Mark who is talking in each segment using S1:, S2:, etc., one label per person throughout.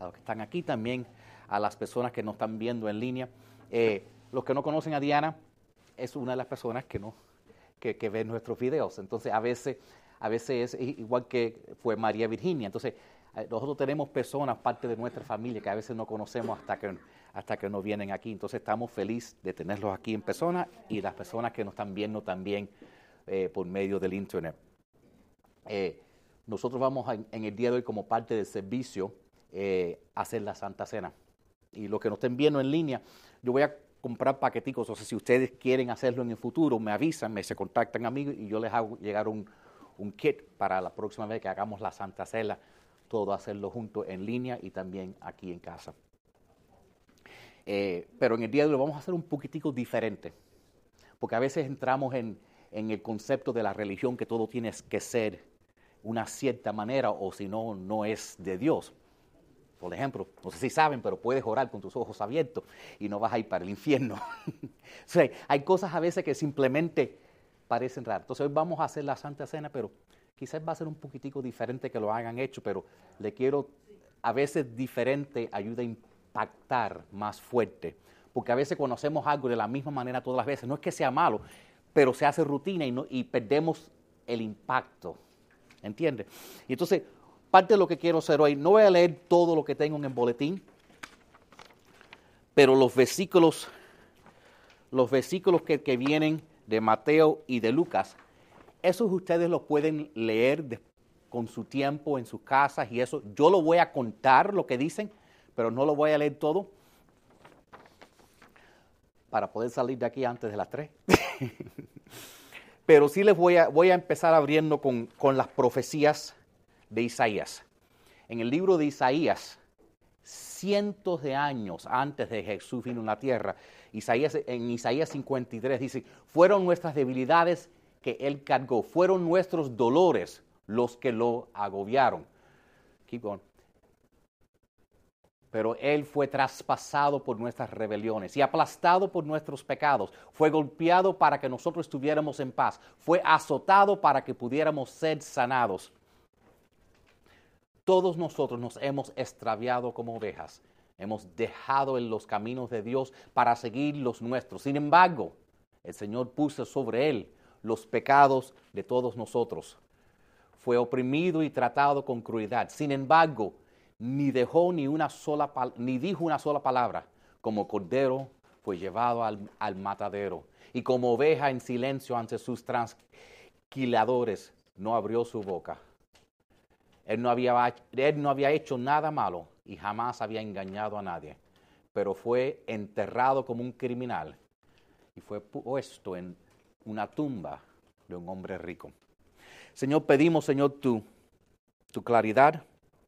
S1: a los que están aquí también, a las personas que nos están viendo en línea. Eh, los que no conocen a Diana, es una de las personas que, no, que, que ven nuestros videos. Entonces, a veces, a veces es igual que fue María Virginia. Entonces, eh, nosotros tenemos personas, parte de nuestra familia, que a veces no conocemos hasta que, hasta que nos vienen aquí. Entonces, estamos felices de tenerlos aquí en persona y las personas que nos están viendo también eh, por medio del Internet. Nosotros vamos en el día de hoy como parte del servicio a hacer la Santa Cena. Y los que nos estén viendo en línea, yo voy a comprar paqueticos, o sea, si ustedes quieren hacerlo en el futuro, me avisan, me se contactan a mí y yo les hago llegar un, un kit para la próxima vez que hagamos la Santa Cena, todo hacerlo junto en línea y también aquí en casa. Eh, pero en el día de hoy vamos a hacer un poquitico diferente, porque a veces entramos en, en el concepto de la religión que todo tiene que ser una cierta manera o si no, no es de Dios. Por ejemplo, no sé si saben, pero puedes orar con tus ojos abiertos y no vas a ir para el infierno. o sea, hay cosas a veces que simplemente parecen raras. Entonces hoy vamos a hacer la Santa Cena, pero quizás va a ser un poquitico diferente que lo hayan hecho, pero le quiero, a veces diferente ayuda a impactar más fuerte. Porque a veces conocemos algo de la misma manera todas las veces. No es que sea malo, pero se hace rutina y, no, y perdemos el impacto. ¿Entiendes? Y entonces parte de lo que quiero hacer hoy, no voy a leer todo lo que tengo en el boletín, pero los versículos, los versículos que, vienen de Mateo y de Lucas, esos ustedes los pueden leer con su tiempo en sus casas y eso. Yo lo voy a contar lo que dicen, pero no lo voy a leer todo para poder salir de aquí antes de las tres. pero sí les voy a, voy a empezar abriendo con, con las profecías de Isaías. En el libro de Isaías, cientos de años antes de Jesús vino a la tierra, Isaías, en Isaías 53 dice, fueron nuestras debilidades que Él cargó, fueron nuestros dolores los que lo agobiaron. Keep going. Pero Él fue traspasado por nuestras rebeliones y aplastado por nuestros pecados. Fue golpeado para que nosotros estuviéramos en paz. Fue azotado para que pudiéramos ser sanados. Todos nosotros nos hemos extraviado como ovejas. Hemos dejado en los caminos de Dios para seguir los nuestros. Sin embargo, el Señor puso sobre él los pecados de todos nosotros. Fue oprimido y tratado con crueldad. Sin embargo, ni dejó ni una sola ni dijo una sola palabra. Como cordero fue llevado al, al matadero y como oveja en silencio ante sus transquiladores no abrió su boca. Él no, había, él no había hecho nada malo y jamás había engañado a nadie, pero fue enterrado como un criminal y fue puesto en una tumba de un hombre rico. Señor, pedimos, Señor, tu, tu claridad,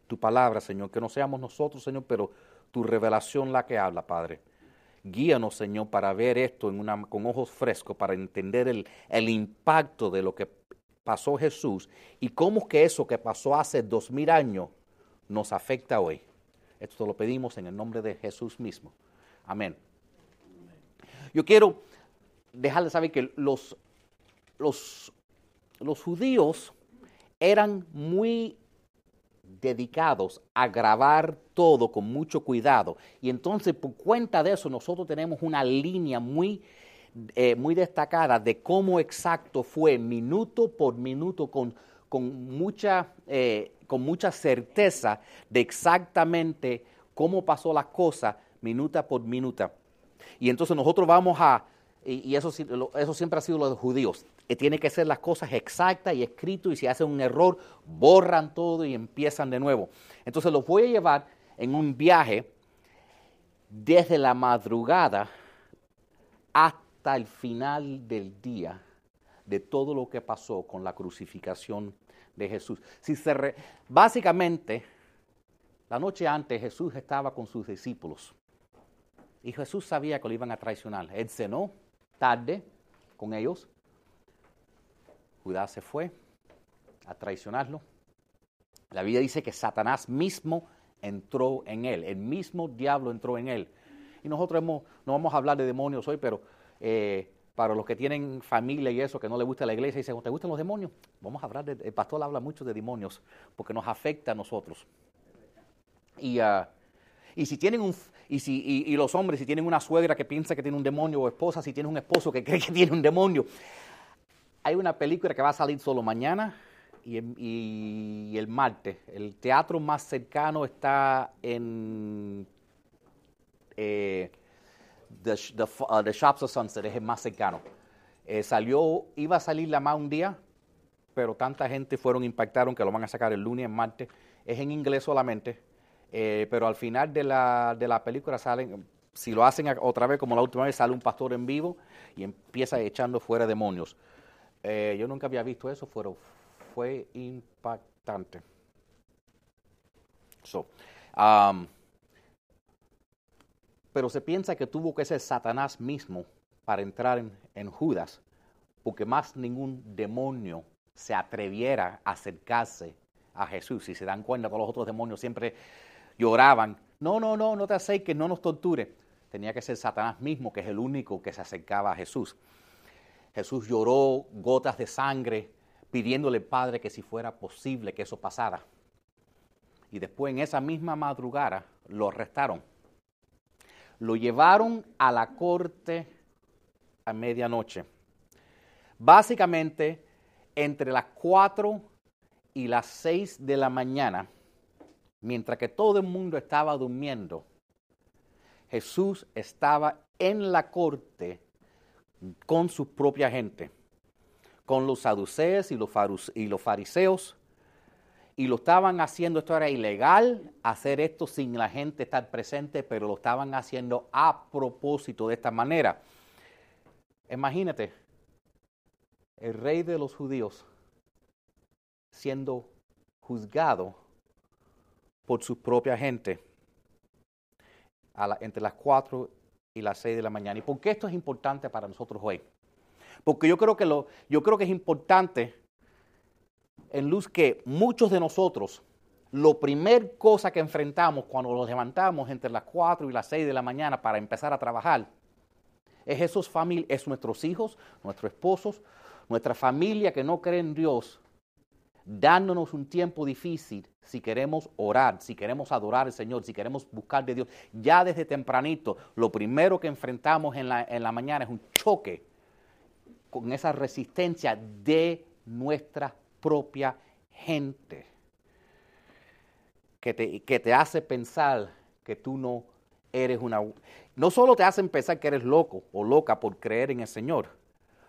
S1: tu palabra, Señor, que no seamos nosotros, Señor, pero tu revelación la que habla, Padre. Guíanos, Señor, para ver esto con ojos frescos, para entender el impacto de lo que pasó Jesús y cómo que eso que pasó hace dos mil años nos afecta hoy. Esto lo pedimos en el nombre de Jesús mismo. Amén. Yo quiero dejarles saber que los, los, los judíos eran muy dedicados a grabar todo con mucho cuidado. Y entonces, por cuenta de eso, nosotros tenemos una línea muy eh, muy destacada de cómo exacto fue minuto por minuto con, con, mucha, eh, con mucha certeza de exactamente cómo pasó la cosa minuta por minuta. Y entonces nosotros vamos a, y, eso, eso siempre ha sido lo de los judíos, que tiene que ser las cosas exactas y escrito y si hacen un error, borran todo y empiezan de nuevo. Entonces los voy a llevar en un viaje desde la madrugada hasta hasta el final del día de todo lo que pasó con la crucificación de Jesús. Si se básicamente, la noche antes Jesús estaba con sus discípulos y Jesús sabía que lo iban a traicionar. Él cenó tarde con ellos. Judas se fue a traicionarlo. La Biblia dice que Satanás mismo entró en él, el mismo diablo entró en él. Y nosotros hemos, no vamos a hablar de demonios hoy, pero eh, para los que tienen familia y eso, que no les gusta la iglesia, y dicen, ¿te gustan los demonios? Vamos a hablar, el pastor habla mucho de demonios, porque nos afecta a nosotros. Y, ah, Y si tienen un, y, si, y, los hombres, si tienen una suegra que piensa que tiene un demonio, o esposa, si tienen un esposo que cree que tiene un demonio. Hay una película que va a salir solo mañana y, el martes. El teatro más cercano está en eh, the, uh, the, Shops of Sunset, es el más cercano. Eh, salió, iba a salir la más un día, pero tanta gente fueron, impactaron que lo van a sacar el lunes, en martes. Es en inglés solamente, eh, pero al final de la, de la película salen, si lo hacen otra vez como la última vez, sale un pastor en vivo y empieza echando fuera demonios. Eh, yo nunca había visto eso, fue, fue impactante. So, um, pero se piensa que tuvo que ser Satanás mismo para entrar en, Judas, porque más ningún demonio se atreviera a acercarse a Jesús. Si se dan cuenta, todos los otros demonios siempre lloraban. No, no, no, no te acerques, no nos torture. Tenía que ser Satanás mismo, que es el único que se acercaba a Jesús. Jesús lloró gotas de sangre pidiéndole al Padre que si fuera posible que eso pasara. Y después en esa misma madrugada lo arrestaron. Lo llevaron a la corte a medianoche. Básicamente, entre las 4 y las 6 de la mañana, mientras que todo el mundo estaba durmiendo, Jesús estaba en la corte con su propia gente, con los saduceos y los, y los fariseos, y lo estaban haciendo, esto era ilegal, hacer esto sin la gente estar presente, pero lo estaban haciendo a propósito de esta manera. Imagínate, el rey de los judíos siendo juzgado por su propia gente entre las 4 y las 6 de la mañana. ¿Y por qué esto es importante para nosotros hoy? Porque yo creo que, lo, yo creo que es importante en luz que muchos de nosotros, lo primer cosa que enfrentamos cuando nos levantamos entre las 4 y las 6 de la mañana para empezar a trabajar, es esos familias, es nuestros hijos, nuestros esposos, nuestra familia que no cree en Dios, dándonos un tiempo difícil si queremos orar, si queremos adorar al Señor, si queremos buscar de Dios. Ya desde tempranito, lo primero que enfrentamos en la, en la mañana es un choque con esa resistencia de nuestra propia gente, que te, que te hace pensar que tú no eres una... No solo te hacen pensar que eres loco o loca por creer en el Señor,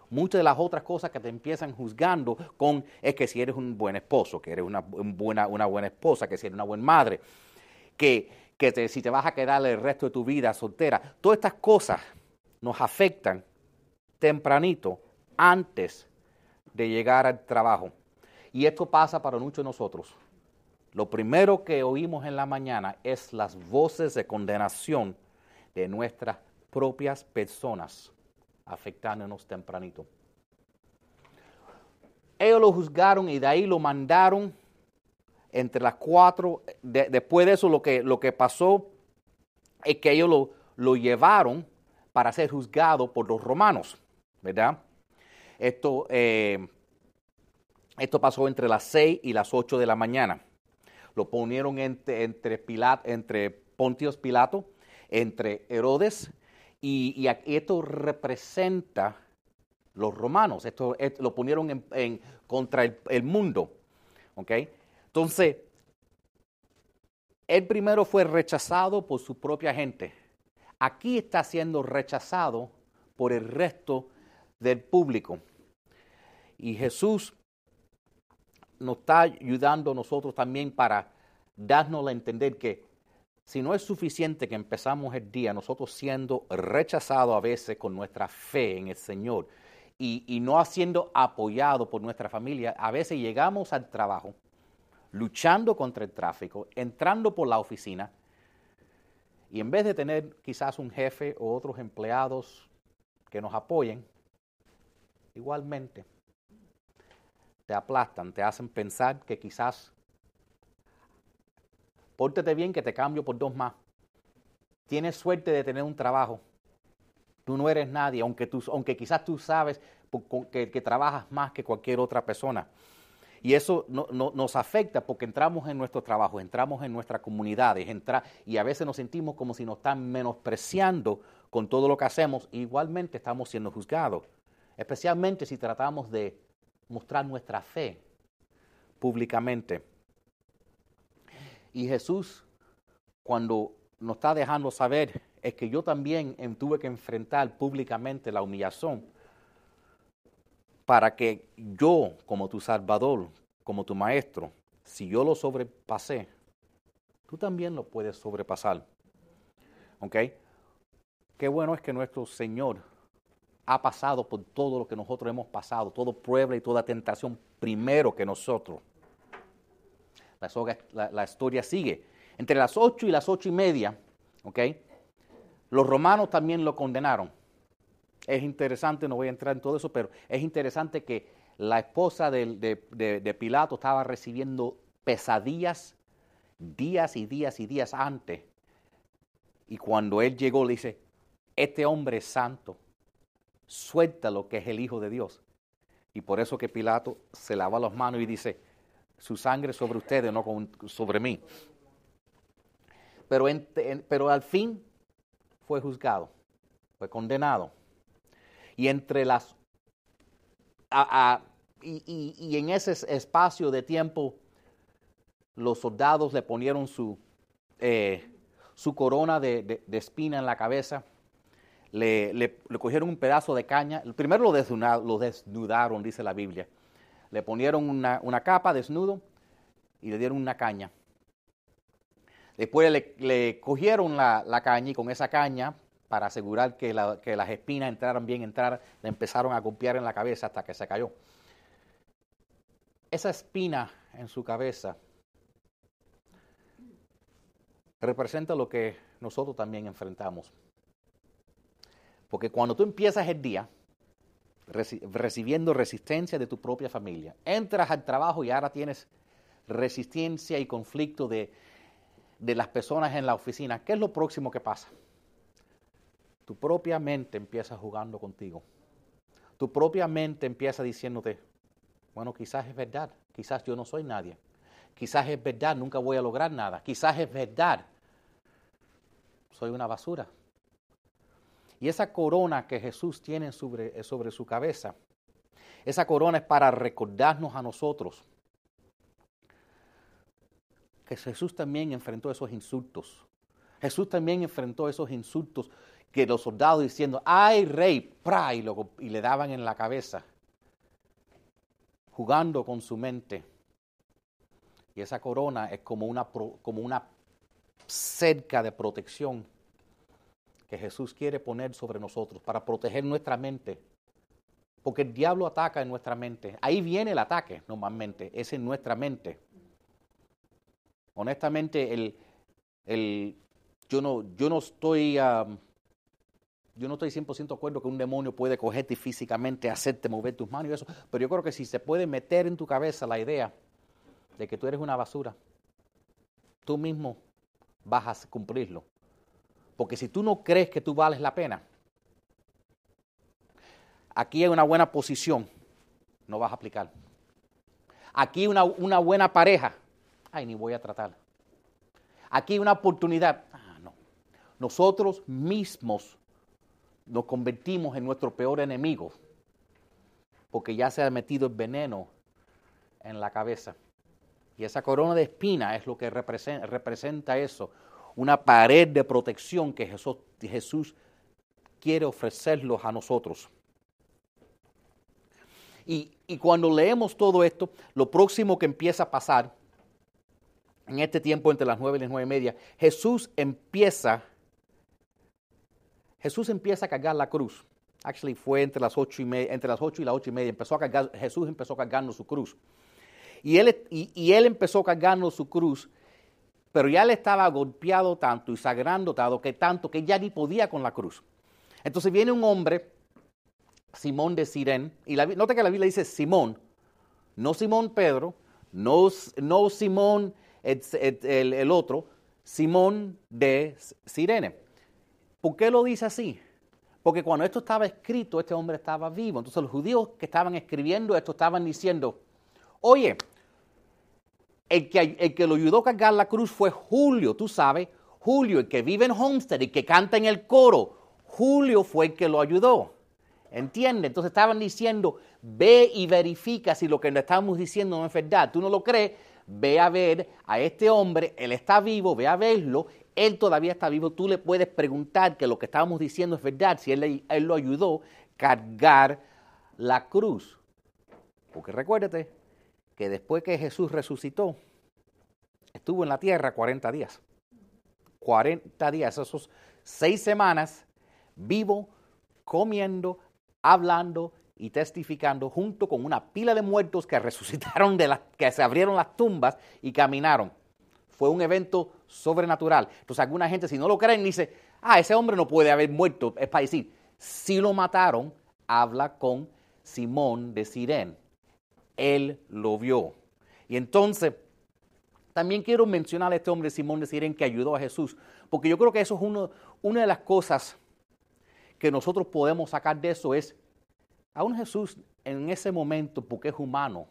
S1: muchas de las otras cosas que te empiezan juzgando con es que si eres un buen esposo, que eres una buena, una buena esposa, que si eres una buena madre, que, que si te vas a quedar el resto de tu vida soltera. Todas estas cosas nos afectan tempranito, antes de llegar al trabajo. Y esto pasa para muchos de nosotros. Lo primero que oímos en la mañana es las voces de condenación de nuestras propias personas afectándonos tempranito. Ellos lo juzgaron y de ahí lo mandaron entre las cuatro. después de eso lo que, lo que pasó es que ellos lo, lo llevaron para ser juzgado por los romanos, ¿verdad? Esto, eh, esto pasó entre las seis y las ocho de la mañana. Lo ponieron entre, entre, entre Pontios Pilato, entre Herodes y, esto representa los romanos, esto, lo ponieron en, contra el, mundo. Entonces, él primero fue rechazado por su propia gente. Aquí está siendo rechazado por el resto del público. Y Jesús nos está ayudando nosotros también para darnos a entender que si no es suficiente que empezamos el día nosotros siendo rechazados a veces con nuestra fe en el Señor y, no siendo apoyados por nuestra familia, a veces llegamos al trabajo luchando contra el tráfico, entrando por la oficina y en vez de tener quizás un jefe o otros empleados que nos apoyen, igualmente te aplastan, te hacen pensar que quizás Pórtate bien que te cambio por dos más. Tienes suerte de tener un trabajo. Tú no eres nadie, aunque, tú, aunque quizás tú sabes que, trabajas más que cualquier otra persona. Y eso nos afecta porque entramos en nuestro trabajo, entramos en nuestras comunidades, y a veces nos sentimos como si nos están menospreciando con todo lo que hacemos. Igualmente estamos siendo juzgados, especialmente si tratamos de mostrar nuestra fe públicamente. Y Jesús, cuando nos está dejando saber, es que yo también tuve que enfrentar públicamente la humillación para que yo, como tu Salvador, como tu Maestro, si yo lo sobrepasé, tú también lo puedes sobrepasar. ¿Ok? Qué bueno es que nuestro Señor ha pasado por todo lo que nosotros hemos pasado, toda prueba y toda tentación primero que nosotros. La, historia sigue. Entre las ocho y las ocho y media, ¿ok? Los romanos también lo condenaron. Es interesante, no voy a entrar en todo eso, pero es interesante que la esposa de, Pilato estaba recibiendo pesadillas días y días y días antes. Y cuando él llegó, le dice, este hombre es santo, suelta lo que es el Hijo de Dios. Y por eso que Pilato se lava las manos y dice, su sangre sobre ustedes, no sobre mí. Pero, pero al fin fue juzgado, fue condenado. Y entre las... y, en ese espacio de tiempo, los soldados le ponieron su, eh, su corona de, espina en la cabeza, le, le, cogieron un pedazo de caña, primero lo desnudaron, lo desnudaron, dice la Biblia, le ponieron una, una, capa desnudo y le dieron una caña. Después le, le cogieron la, la, caña y con esa caña para asegurar que, las espinas entraran bien, entrar, le empezaron a golpear en la cabeza hasta que se cayó. Esa espina en su cabeza representa lo que nosotros también enfrentamos. Porque cuando tú empiezas el día recibiendo resistencia de tu propia familia, entras al trabajo y ahora tienes resistencia y conflicto de, de las personas en la oficina, ¿qué es lo próximo que pasa? tu propia mente empieza jugando contigo. Tu propia mente empieza diciéndote, bueno, quizás es verdad, quizás yo no soy nadie. Quizás es verdad, nunca voy a lograr nada. Quizás es verdad, soy una basura. Y esa corona que Jesús tiene sobre, sobre su cabeza, esa corona es para recordarnos a nosotros que Jesús también enfrentó esos insultos. Jesús también enfrentó esos insultos que los soldados diciendo, ay rey, pra, y, y le daban en la cabeza, jugando con su mente. Y esa corona es como una, como una cerca de protección que Jesús quiere poner sobre nosotros para proteger nuestra mente. Porque el diablo ataca en nuestra mente. Ahí viene el ataque normalmente, es en nuestra mente. Honestamente, el, el, yo, no, yo no estoy... Yo no estoy 100% de acuerdo que un demonio puede cogerte físicamente, hacerte mover tus manos y eso, pero yo creo que si se puede meter en tu cabeza la idea de que tú eres una basura, tú mismo vas a cumplirlo. Porque si tú no crees que tú vales la pena, aquí hay una buena posición, no vas a aplicar. Aquí una, una buena pareja, ay, ni voy a tratar. Aquí una oportunidad, ah, no. Nosotros mismos nos convertimos en nuestro peor enemigo, porque ya se ha metido el veneno en la cabeza. Y esa corona de espina es lo que representa, eso, una pared de protección que Jesús, Jesús quiere ofrecerlos a nosotros. Y, y, cuando leemos todo esto, lo próximo que empieza a pasar en este tiempo entre las nueve y las nueve y media, Jesús empieza Jesús empieza a cargar la cruz. Actually fue entre las ocho y, entre las ocho y las ocho y media. Empezó a cargar, Jesús empezó cargando su cruz. Y él, y, él empezó su cruz, pero ya le estaba golpeado tanto y sagrando tanto que, tanto que ya ni podía con la cruz. Entonces viene un hombre, Simón de Sirén, y la, nota que la Biblia dice Simón, no Simón Pedro, no, no Simón el otro, Simón de Sirene. ¿Por qué lo dice así? Porque cuando esto estaba escrito, este hombre estaba vivo. Entonces los judíos que estaban escribiendo esto estaban diciendo, oye, el que, el que lo ayudó a cargar la cruz fue Julio, tú sabes, Julio, el que vive en Homestead y que canta en el coro. Julio fue el que lo ayudó. ¿Entiendes? Entonces estaban diciendo, ve y verifica si lo que le estamos diciendo no es verdad. Tú no lo crees, ve a ver a este hombre, él está vivo, ve a verlo, él todavía está vivo, tú le puedes preguntar que lo que estábamos diciendo es verdad, si él, él lo ayudó a cargar la cruz. Porque recuérdate después que Jesús resucitó, estuvo en la tierra 40 días. 40 días, esos seis semanas, vivo, comiendo, hablando y testificando junto con una pila de muertos que resucitaron de las que se abrieron las tumbas y caminaron. Fue un evento sobrenatural. Entonces alguna gente si no lo creen dice, ah, ese hombre no puede haber muerto. Es para decir, si lo mataron, habla con Simón de Sirén. Él lo vio. Y entonces, también quiero mencionar a este hombre Simón de Sirén que ayudó a Jesús, porque yo creo que eso es una de las cosas que nosotros podemos sacar de eso es, aún Jesús en ese momento, porque es humano,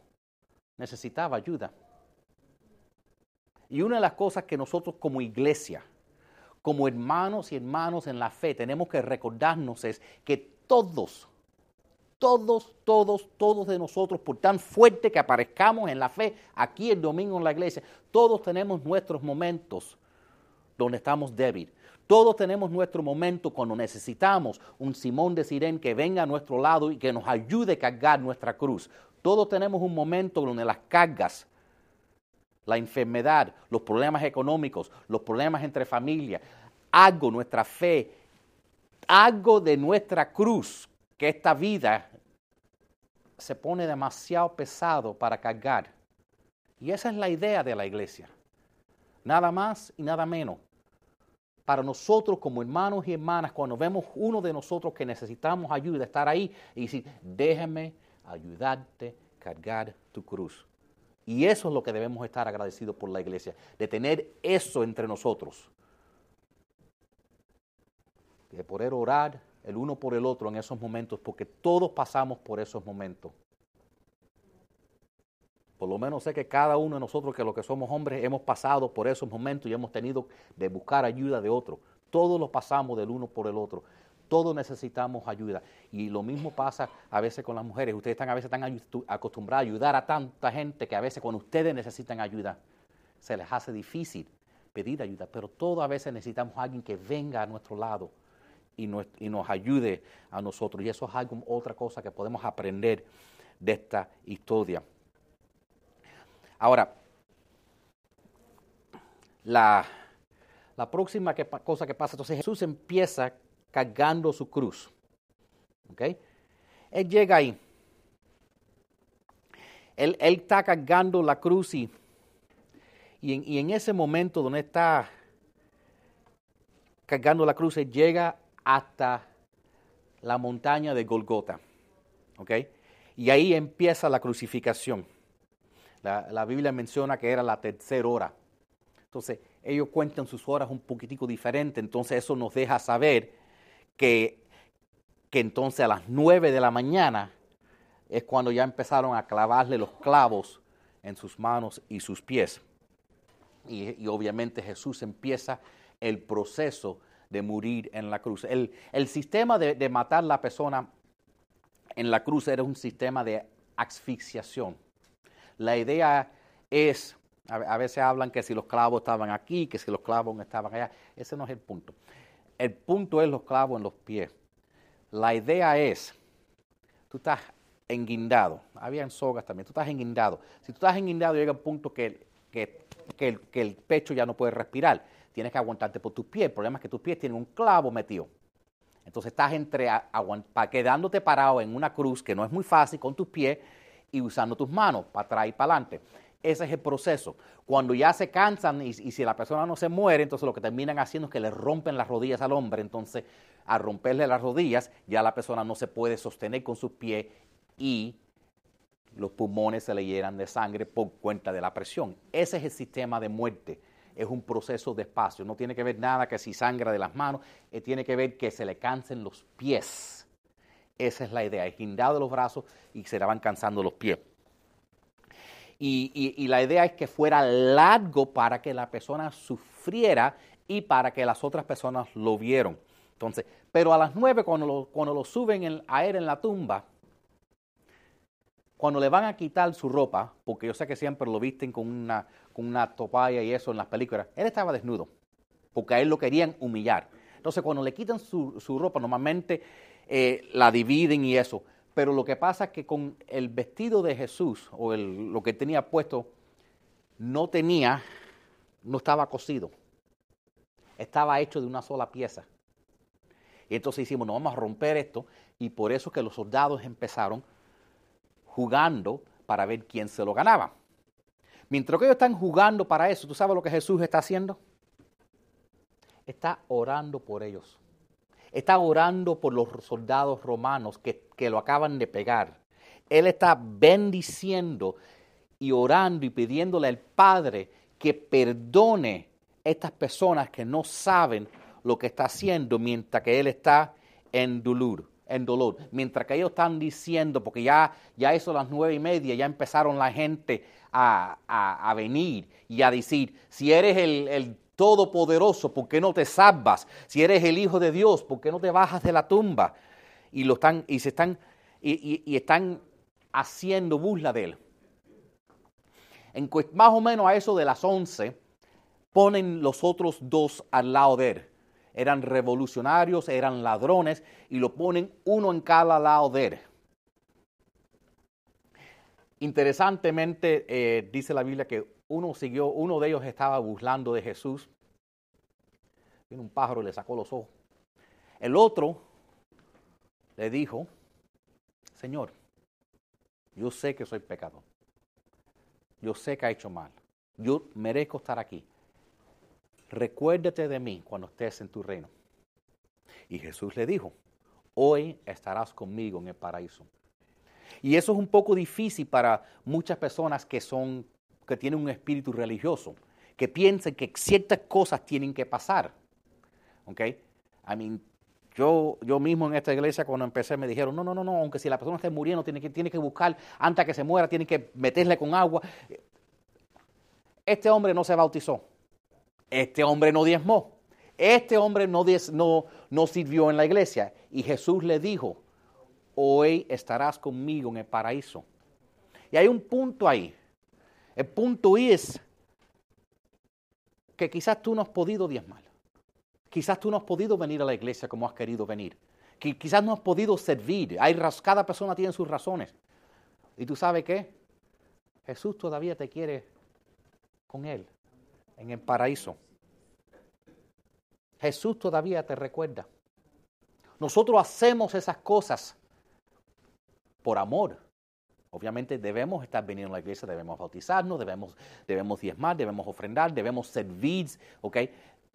S1: necesitaba ayuda. Y una de las cosas que nosotros como iglesia, como hermanos y hermanos en la fe, tenemos que recordarnos es que todos, todos, todos, todos de nosotros, por tan fuerte que aparezcamos en la fe, aquí el domingo en la iglesia, todos tenemos nuestros momentos donde estamos débiles. Todos tenemos nuestro momento cuando necesitamos un Simón de Sirén que venga a nuestro lado y que nos ayude a cargar nuestra cruz. Todos tenemos un momento donde las cargas, la enfermedad, los problemas económicos, los problemas entre familias, algo, nuestra fe, algo de nuestra cruz, que esta vida se pone demasiado pesado para cargar. Y esa es la idea de la iglesia. Nada más y nada menos para nosotros como hermanos y hermanas, cuando vemos uno de nosotros que necesitamos ayuda, estar ahí y decir, déjame ayudarte a cargar tu cruz. Y eso es lo que debemos estar agradecidos por la iglesia, de tener eso entre nosotros. De poder orar el uno por el otro en esos momentos, porque todos pasamos por esos momentos. Por lo menos sé que cada uno de nosotros, que los que somos hombres, hemos pasado por esos momentos y hemos tenido de buscar ayuda de otro. Todos lo pasamos del uno por el otro. Todos necesitamos ayuda. Y lo mismo pasa a veces con las mujeres. Ustedes están a veces están acostumbrados a ayudar a tanta gente que a veces cuando ustedes necesitan ayuda, se les hace difícil pedir ayuda. Pero todos a veces necesitamos a alguien que venga a nuestro lado y nos, y nos ayude a nosotros. Y eso es algo, otra cosa que podemos aprender de esta historia. Ahora, la, próxima cosa que pasa, entonces Jesús empieza cargando su cruz. ¿Ok? Él llega ahí. Él, está cargando la cruz y, y, en, ese momento donde está cargando la cruz, él llega hasta la montaña de Golgota. ¿Ok? Y ahí empieza la crucificación. La, Biblia menciona que era la tercera hora. Entonces, ellos cuentan sus horas un poquitico diferente, entonces eso nos deja saber que, que entonces a las nueve de la mañana es cuando ya empezaron a clavarle los clavos en sus manos y sus pies. Y, obviamente Jesús empieza el proceso de morir en la cruz. El, sistema de, de matar a la persona en la cruz era un sistema de asfixiación. La idea es, a veces hablan que si los clavos estaban aquí, que si los clavos estaban allá. Ese no es el punto. El punto es los clavos en los pies. La idea es, tú estás enguindado. Habían sogas también. Tú estás enguindado. Si tú estás enguindado, llega un punto que, que, el, que el pecho ya no puede respirar. Tienes que aguantarte por tus pies. El problema es que tus pies tienen un clavo metido. Entonces estás entre quedándote parado en una cruz que no es muy fácil con tus pies y usando tus manos para atrás y para adelante. Ese es el proceso. Cuando ya se cansan y, si la persona no se muere, entonces lo que terminan haciendo es que le rompen las rodillas al hombre. Entonces, al romperle las rodillas, ya la persona no se puede sostener con sus pies y los pulmones se le llenan de sangre por cuenta de la presión. Ese es el sistema de muerte. Es un proceso despacio. No tiene que ver nada que si sangra de las manos, eh, tiene que ver que se le cansen los pies esa es la idea, es guindado los brazos y se le van cansando los pies. y, la idea es que fuera largo para que la persona sufriera y para que las otras personas lo vieron. Entonces, pero a las nueve cuando lo suben a él en la tumba, cuando le van a quitar su ropa, porque yo sé que siempre lo visten con una, con una y eso en las películas, él estaba desnudo, porque a él lo querían humillar. Entonces, cuando le quitan su, ropa, normalmente eh, la dividen y eso. Pero lo que pasa es que con el vestido de Jesús, o lo que tenía puesto, no tenía, no estaba cosido. Estaba hecho de una sola pieza. Y entonces hicimos, no vamos a romper esto. Y por eso que los soldados empezaron jugando para ver quién se lo ganaba. Mientras que ellos están jugando para eso, ¿tú sabes lo que Jesús está haciendo? Está orando por ellos está orando por los soldados romanos que, lo acaban de pegar. Él está bendiciendo y orando y pidiéndole al Padre que perdone estas personas que no saben lo que está haciendo mientras que Él está en dolor. En dolor. Mientras que ellos están diciendo, porque ya, ya eso a las nueve y media, ya empezaron la gente a, venir y a decir, si eres el, el todopoderoso, ¿por qué no te salvas? Si eres el Hijo de Dios, ¿por qué no te bajas de la tumba? Y, lo están, y, se están, y, están haciendo burla de él. En, más o menos a eso de las once, ponen los otros dos al lado de él. Eran revolucionarios, eran ladrones, y lo ponen uno en cada lado de él. Interesantemente, eh, dice la Biblia que uno siguió, uno de ellos estaba burlando de Jesús. Vino un pájaro y le sacó los ojos. El otro le dijo, Señor, yo sé que soy pecador. Yo sé que ha hecho mal. Yo merezco estar aquí. Recuérdate de mí cuando estés en tu reino. Y Jesús le dijo, hoy estarás conmigo en el paraíso. Y eso es un poco difícil para muchas personas que son que tienen un espíritu religioso, que piensen que ciertas cosas tienen que pasar. ¿Ok? I mean, yo, yo mismo en esta iglesia cuando empecé me dijeron, no, no, no, no, aunque si la persona está muriendo, tiene que, tiene que buscar, antes que se muera, tiene que meterle con agua. Este hombre no se bautizó. Este hombre no diezmó. Este hombre no, no, no sirvió en la iglesia. Y Jesús le dijo, hoy estarás conmigo en el paraíso. Y hay un punto ahí. El punto es que quizás tú no has podido diezmar. Quizás tú no has podido venir a la iglesia como has querido venir. Quizás no has podido servir. Hay, cada persona tiene sus razones. ¿Y tú sabes qué? Jesús todavía te quiere con Él en el paraíso. Jesús todavía te recuerda. Nosotros hacemos esas cosas por amor, Obviamente debemos estar viniendo a la iglesia, debemos bautizarnos, debemos, debemos diezmar, debemos ofrendar, debemos servir, ¿ok?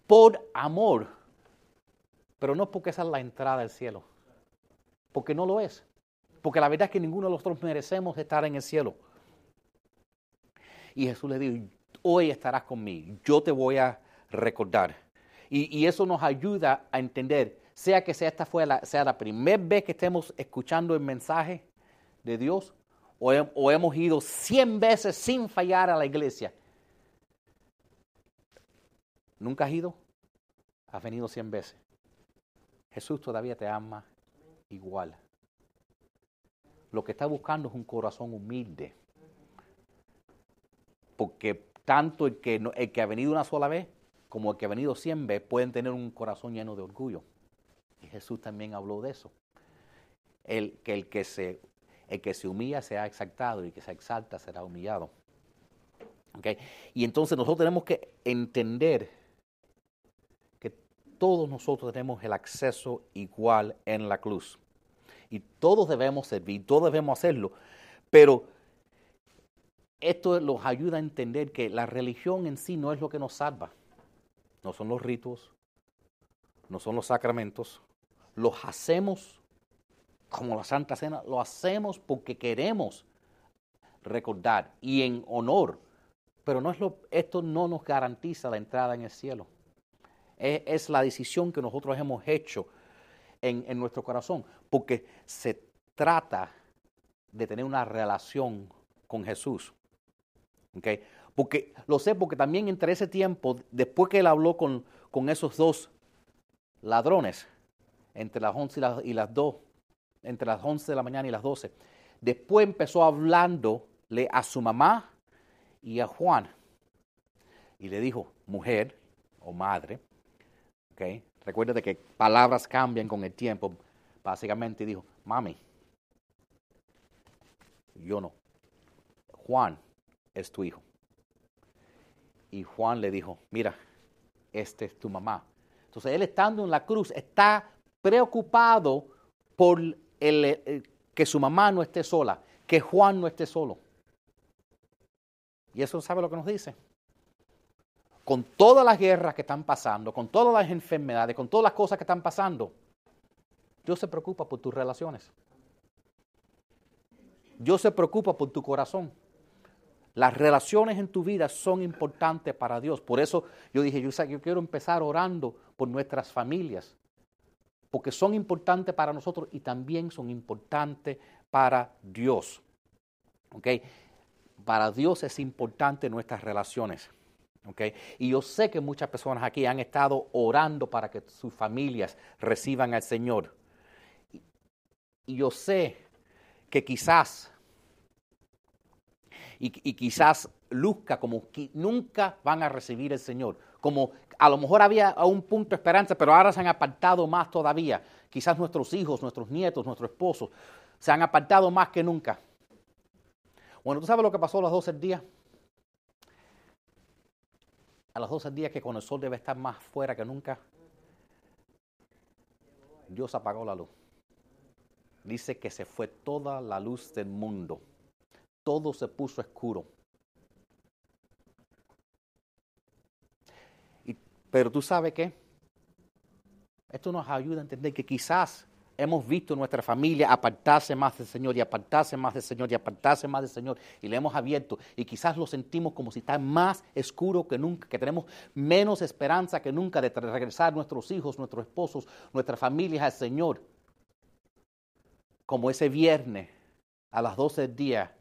S1: Por amor. Pero no porque esa es la entrada al cielo. Porque no lo es. Porque la verdad es que ninguno de nosotros merecemos estar en el cielo. Y Jesús le dijo, hoy estarás conmigo, yo te voy a recordar. Y, eso nos ayuda a entender, sea que sea esta fue la, sea la primera vez que estemos escuchando el mensaje de Dios o, hemos ido cien veces sin fallar a la iglesia. ¿Nunca has ido? Has venido cien veces. Jesús todavía te ama igual. Lo que está buscando es un corazón humilde. Porque tanto el que, el que ha venido una sola vez como el que ha venido cien veces pueden tener un corazón lleno de orgullo. Y Jesús también habló de eso. El, que el que se el que se humilla será exaltado y el que se exalta será humillado. ¿Okay? Y entonces nosotros tenemos que entender que todos nosotros tenemos el acceso igual en la cruz. Y todos debemos servir, todos debemos hacerlo. Pero esto nos ayuda a entender que la religión en sí no es lo que nos salva. No son los ritos, no son los sacramentos. Los hacemos como la Santa Cena, lo hacemos porque queremos recordar y en honor. Pero no es lo, esto no nos garantiza la entrada en el cielo. Es, la decisión que nosotros hemos hecho en, en nuestro corazón, porque se trata de tener una relación con Jesús. Porque lo sé porque también entre ese tiempo, después que él habló con, con esos dos ladrones, entre las 11 y las, y las 2, entre las 11 de la mañana y las 12, después empezó hablándole a su mamá y a Juan. Y le dijo, mujer o madre, ¿okay? recuerda que palabras cambian con el tiempo. Básicamente dijo, mami, yo no. Juan es tu hijo. Y Juan le dijo, mira, este es tu mamá. Entonces él estando en la cruz está preocupado por el, que su mamá no esté sola, que Juan no esté solo. Y eso sabe lo que nos dice. Con todas las guerras que están pasando, con todas las enfermedades, con todas las cosas que están pasando, Dios se preocupa por tus relaciones. Dios se preocupa por tu corazón. Las relaciones en tu vida son importantes para Dios. Por eso yo dije, yo, quiero empezar orando por nuestras familias, porque son importantes para nosotros y también son importantes para Dios. ¿Okay? Para Dios es importante nuestras relaciones. ¿Okay? Y yo sé que muchas personas aquí han estado orando para que sus familias reciban al Señor. Y yo sé que quizás y, quizás luzca como que nunca van a recibir el Señor. Como a lo mejor había a un punto de esperanza, pero ahora se han apartado más todavía. Quizás nuestros hijos, nuestros nietos, nuestros esposos se han apartado más que nunca. Bueno, ¿tú sabes lo que pasó a las 12 días? A las 12 días que con el sol debe estar más fuera que nunca, Dios apagó la luz. Dice que se fue toda la luz del mundo todo se puso oscuro. pero tú sabes qué? Esto nos ayuda a entender que quizás hemos visto nuestra familia apartarse más del Señor y apartarse más del Señor y apartarse más del Señor y le hemos abierto y quizás lo sentimos como si está más oscuro que nunca, que tenemos menos esperanza que nunca de regresar nuestros hijos, nuestros esposos, nuestras familias al Señor. Como ese viernes a las 12 del día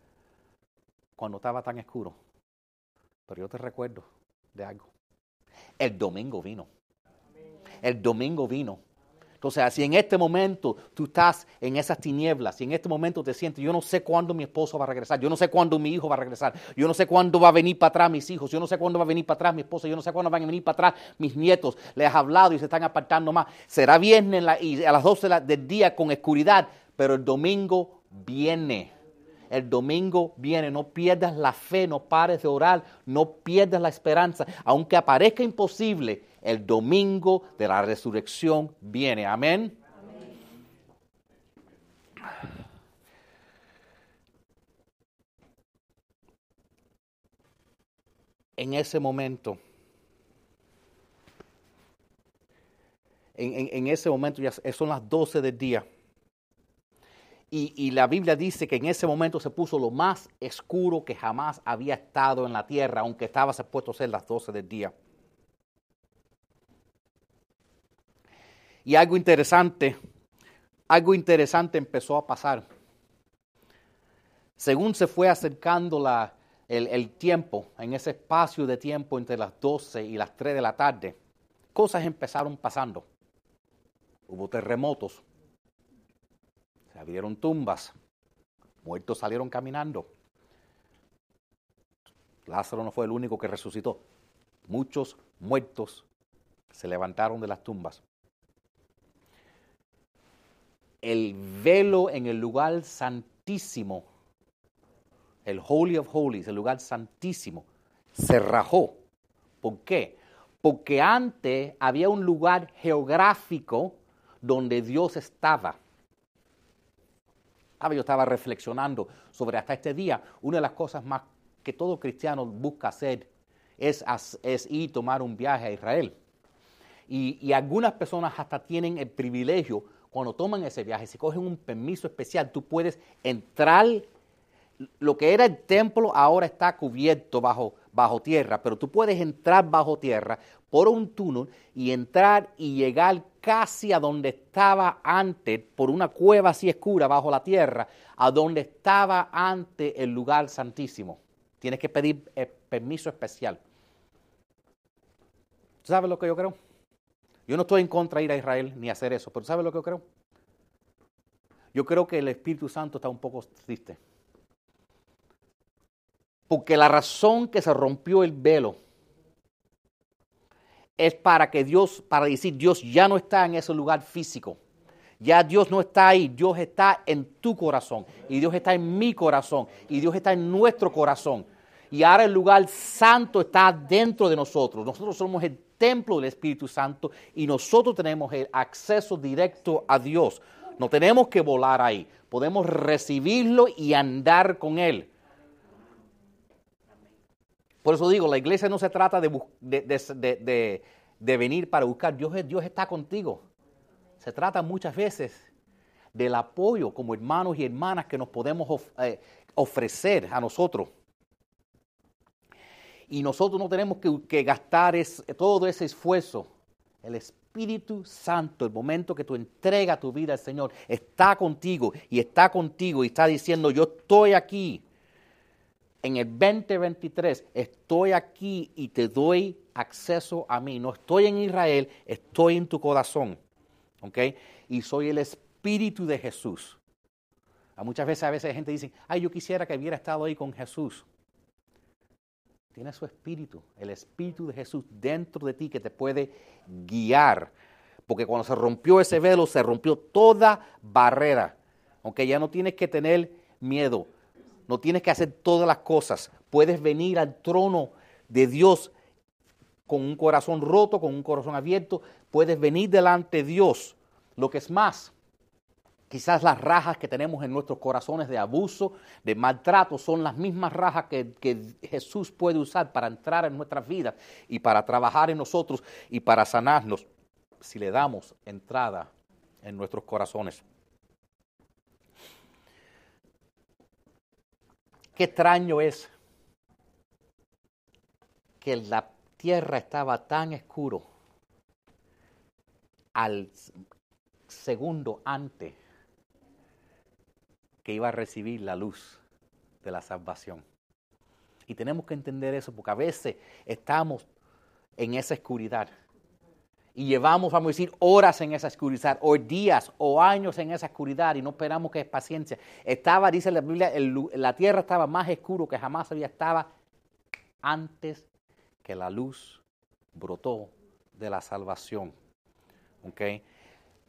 S1: cuando estaba tan oscuro. Pero yo te recuerdo de algo. El domingo vino. El domingo vino. Entonces, si en este momento tú estás en esas tinieblas, si en este momento te sientes, yo no sé cuándo mi esposo va a regresar, yo no sé cuándo mi hijo va a regresar, yo no sé cuándo va a venir para atrás mis hijos, yo no sé cuándo va a venir para atrás mi esposa, yo no sé cuándo van a venir para atrás mis nietos, les has hablado y se están apartando más. Será viernes y a las 12 del día con oscuridad, pero el domingo viene. El domingo viene, no pierdas la fe, no pares de orar, no pierdas la esperanza. Aunque aparezca imposible, el domingo de la resurrección viene. Amén. En ese momento, en, ese momento ya son las 12 del día y, la Biblia dice que en ese momento se puso lo más oscuro que jamás había estado en la tierra, aunque estaba supuesto a ser las 12 del día. Y algo interesante, algo interesante empezó a pasar. Según se fue acercando la, el, el, tiempo, en ese espacio de tiempo entre las 12 y las 3 de la tarde, cosas empezaron pasando. Hubo terremotos, se abrieron tumbas, muertos salieron caminando. Lázaro no fue el único que resucitó. Muchos muertos se levantaron de las tumbas. El velo en el lugar santísimo, el Holy of Holies, el lugar santísimo, se rajó. ¿Por qué? Porque antes había un lugar geográfico donde Dios estaba yo estaba reflexionando sobre hasta este día, una de las cosas más que todo cristiano busca hacer es, es ir tomar un viaje a Israel. Y, y, algunas personas hasta tienen el privilegio, cuando toman ese viaje, si cogen un permiso especial, tú puedes entrar, lo que era el templo ahora está cubierto bajo, bajo tierra, pero tú puedes entrar bajo tierra por un túnel y entrar y llegar casi a donde estaba antes, por una cueva así oscura bajo la tierra, a donde estaba antes el lugar santísimo. Tienes que pedir eh, permiso especial. ¿Sabes lo que yo creo? Yo no estoy en contra de ir a Israel ni hacer eso, pero ¿sabes lo que yo creo? Yo creo que el Espíritu Santo está un poco triste. Porque la razón que se rompió el velo es para que Dios, para decir Dios ya no está en ese lugar físico. Ya Dios no está ahí, Dios está en tu corazón y Dios está en mi corazón y Dios está en nuestro corazón. Y ahora el lugar santo está dentro de nosotros. Nosotros somos el templo del Espíritu Santo y nosotros tenemos el acceso directo a Dios. No tenemos que volar ahí, podemos recibirlo y andar con Él. Por eso digo, la iglesia no se trata de, de, venir para buscar, Dios, Dios está contigo. Se trata muchas veces del apoyo como hermanos y hermanas que nos podemos eh, ofrecer a nosotros. Y nosotros no tenemos que, gastar todo ese esfuerzo. El Espíritu Santo, el momento que tú entregas tu vida al Señor, está contigo y está contigo y está diciendo, yo estoy aquí en el 2023 estoy aquí y te doy acceso a mí. No estoy en Israel, estoy en tu corazón. ¿Ok? Y soy el Espíritu de Jesús. A muchas veces, a veces gente dice, ay, yo quisiera que hubiera estado ahí con Jesús. Tiene su Espíritu, el Espíritu de Jesús dentro de ti que te puede guiar. Porque cuando se rompió ese velo, se rompió toda barrera. Aunque ya no tienes que tener miedo no tienes que hacer todas las cosas. Puedes venir al trono de Dios con un corazón roto, con un corazón abierto. Puedes venir delante de Dios. Lo que es más, quizás las rajas que tenemos en nuestros corazones de abuso, de maltrato, son las mismas rajas que, que Jesús puede usar para entrar en nuestras vidas y para trabajar en nosotros y para sanarnos si le damos entrada en nuestros corazones. Qué extraño es que la tierra estaba tan oscuro al segundo antes que iba a recibir la luz de la salvación. Y tenemos que entender eso porque a veces estamos en esa oscuridad y llevamos, vamos a decir, horas en esa oscuridad, o días, o años en esa oscuridad, y no esperamos que es paciencia. Estaba, dice la Biblia, la tierra estaba más oscuro que jamás había estado antes que la luz brotó de la salvación. ¿Okay?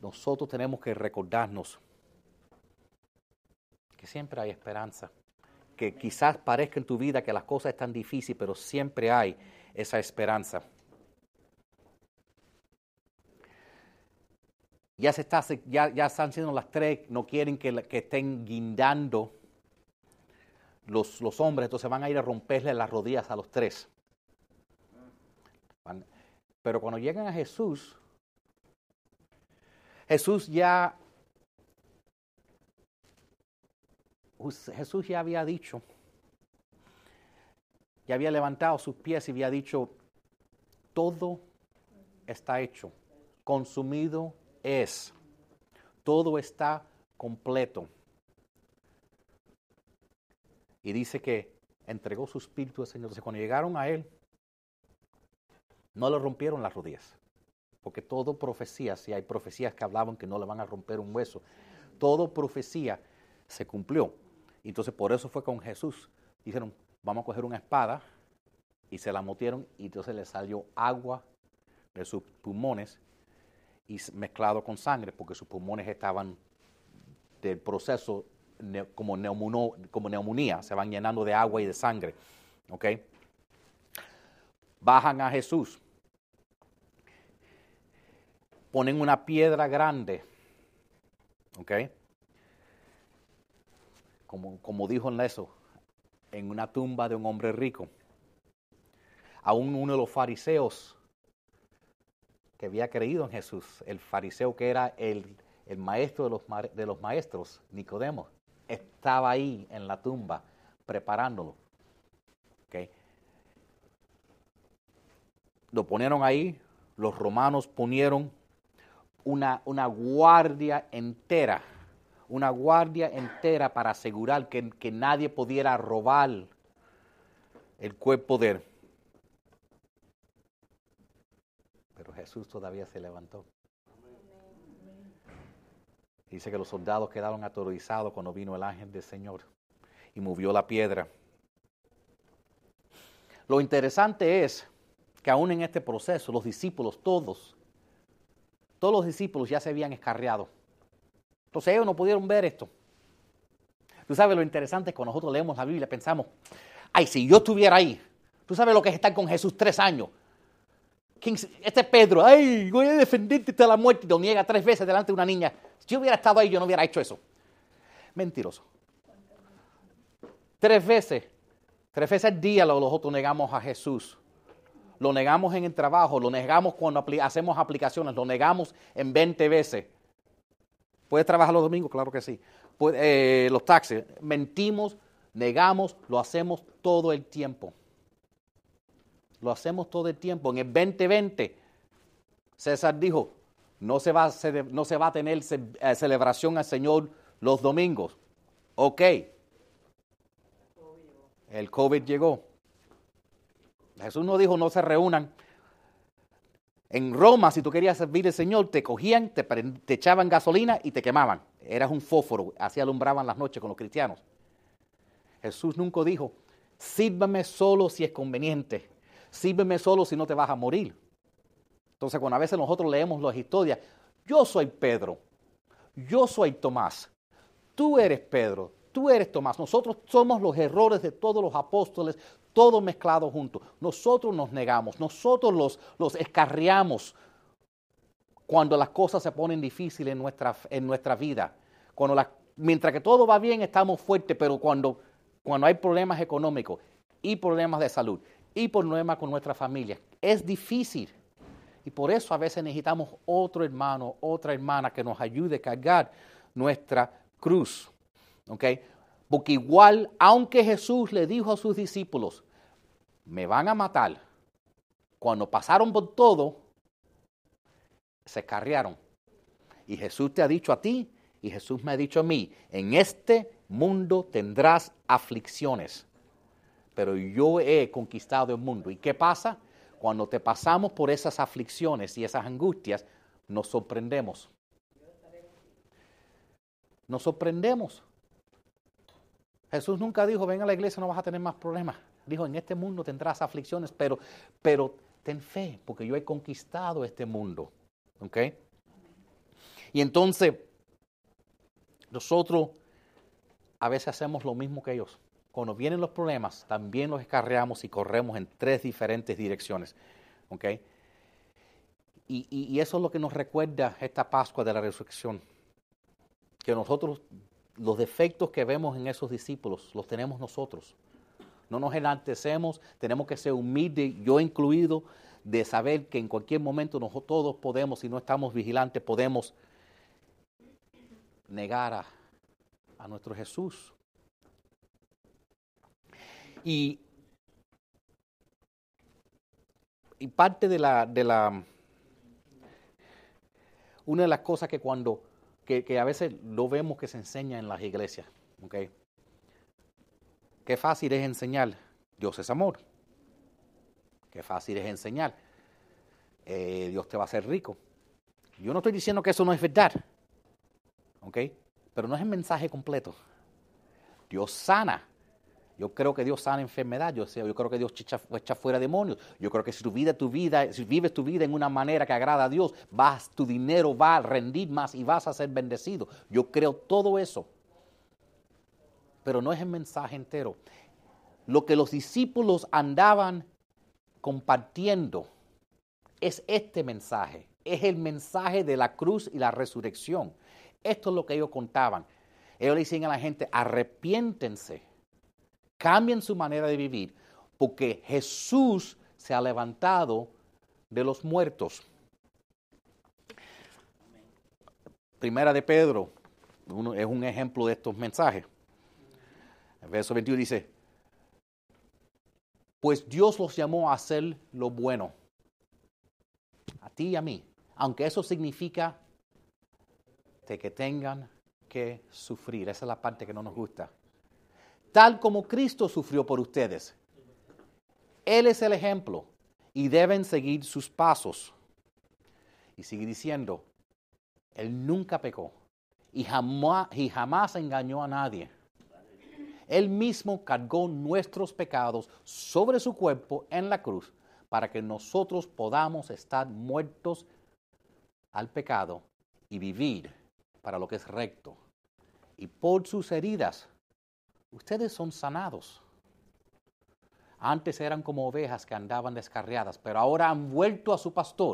S1: Nosotros tenemos que recordarnos que siempre hay esperanza. Que quizás parezca en tu vida que las cosas están difíciles, pero siempre hay esa esperanza. Ya, se está, ya, ya están siendo las tres, no quieren que, que estén guindando los, los, hombres, entonces van a ir a romperle las rodillas a los tres. pero cuando llegan a Jesús, Jesús ya, Jesús ya había dicho, ya había levantado sus pies y había dicho, todo está hecho, consumido es. Todo está completo. Y dice que entregó su espíritu al Señor. Entonces, cuando llegaron a Él, no le rompieron las rodillas. Porque todo profecía, si hay profecías que hablaban que no le van a romper un hueso, todo profecía se cumplió. Entonces por eso fue con Jesús. Dijeron, vamos a coger una espada y se la motieron y entonces le salió agua de sus pulmones y mezclado con sangre porque sus pulmones estaban del proceso como, como neumonía, se van llenando de agua y de sangre. ¿Ok? Bajan a Jesús, ponen una piedra grande, ¿ok? Como, como dijo en en una tumba de un hombre rico. Aún uno de los fariseos que había creído en Jesús, el fariseo que era el, maestro de los, de los maestros, Nicodemo, estaba ahí en la tumba preparándolo. Lo ponieron ahí, los romanos ponieron una, una guardia entera, una guardia entera para asegurar que, que nadie pudiera robar el cuerpo de él. Pero Jesús todavía se levantó. Dice que los soldados quedaron aterrorizados cuando vino el ángel del Señor y movió la piedra. Lo interesante es que aún en este proceso los discípulos, todos, todos los discípulos ya se habían escarriado. Entonces ellos no pudieron ver esto. Tú sabes lo interesante es que cuando nosotros leemos la Biblia pensamos, ay, si yo estuviera ahí, tú sabes lo que es estar con Jesús tres años. Este Pedro, ay, voy a defenderte hasta la muerte y lo niega tres veces delante de una niña. Si yo hubiera estado ahí, yo no hubiera hecho eso. Mentiroso. Tres veces, tres veces al día nosotros negamos a Jesús. Lo negamos en el trabajo, lo negamos cuando hacemos aplicaciones, lo negamos en 20 veces. ¿Puedes trabajar los domingos? Claro que sí. Eh, los taxis. Mentimos, negamos, lo hacemos todo el tiempo. Lo hacemos todo el tiempo. En el 2020, César dijo, no se va a, no se va a tener eh, celebración al Señor los domingos. Ok. El COVID llegó. Jesús no dijo no se reúnan. En Roma, si tú querías servir al Señor, te cogían, te, te echaban gasolina y te quemaban. Eras un fósforo, así alumbraban las noches con los cristianos. Jesús nunca dijo, sírvame solo si es conveniente, sírveme solo si no te vas a morir. Entonces, cuando a veces nosotros leemos las historias, yo soy Pedro, yo soy Tomás, tú eres Pedro, tú eres Tomás, nosotros somos los errores de todos los apóstoles, todos mezclados juntos. Nosotros nos negamos, nosotros los, los escarriamos cuando las cosas se ponen difíciles en nuestra, en vida. Cuando mientras que todo va bien, estamos fuertes, pero cuando, cuando hay problemas económicos y problemas de salud y problemas con nuestra familia, es difícil. Y por eso a veces necesitamos otro hermano, otra hermana que nos ayude a cargar nuestra cruz. ¿Ok? Porque igual, aunque Jesús le dijo a sus discípulos, me van a matar, cuando pasaron por todo, se carriaron. Y Jesús te ha dicho a ti y Jesús me ha dicho a mí, en este mundo tendrás aflicciones, pero yo he conquistado el mundo. ¿Y qué pasa? Cuando te pasamos por esas aflicciones y esas angustias, nos sorprendemos. Nos sorprendemos. Jesús nunca dijo, ven a la iglesia, no vas a tener más problemas. Dijo, en este mundo tendrás aflicciones, pero, pero ten fe, porque yo he conquistado este mundo. ¿Ok? Y entonces, nosotros a veces hacemos lo mismo que ellos cuando vienen los problemas, también los escarreamos y corremos en tres diferentes direcciones. ¿Ok? Y, eso es lo que nos recuerda esta Pascua de la Resurrección. Que nosotros, los defectos que vemos en esos discípulos, los tenemos nosotros. No nos enaltecemos, tenemos que ser humildes, yo incluido, de saber que en cualquier momento nosotros todos podemos, si no estamos vigilantes, podemos negar a, a nuestro Jesús. Y, parte de la, de la, una de las cosas que cuando, que, a veces lo vemos que se enseña en las iglesias, ¿ok? Qué fácil es enseñar, Dios es amor. Qué fácil es enseñar, eh, Dios te va a hacer rico. Yo no estoy diciendo que eso no es verdad, ¿ok? Pero no es el mensaje completo. Dios sana, yo creo que Dios sana enfermedad, yo, yo creo que Dios echa, fuera demonios. Yo creo que si tu vida, tu vida, si vives tu vida en una manera que agrada a Dios, vas, tu dinero va a rendir más y vas a ser bendecido. Yo creo todo eso. Pero no es el mensaje entero. Lo que los discípulos andaban compartiendo es este mensaje. Es el mensaje de la cruz y la resurrección. Esto es lo que ellos contaban. Ellos le decían a la gente, arrepiéntense cambien su manera de vivir, porque Jesús se ha levantado de los muertos. Primera de Pedro es un ejemplo de estos mensajes. Verso 21 dice, pues Dios los llamó a hacer lo bueno, a ti y a mí, aunque eso significa de que tengan que sufrir. Esa es la parte que no nos gusta tal como Cristo sufrió por ustedes. Él es el ejemplo y deben seguir sus pasos. Y sigue diciendo, Él nunca pecó y jamás, y jamás engañó a nadie. Él mismo cargó nuestros pecados sobre su cuerpo en la cruz para que nosotros podamos estar muertos al pecado y vivir para lo que es recto. Y por sus heridas, ustedes son sanados. Antes eran como ovejas que andaban descarriadas, pero ahora han vuelto a su pastor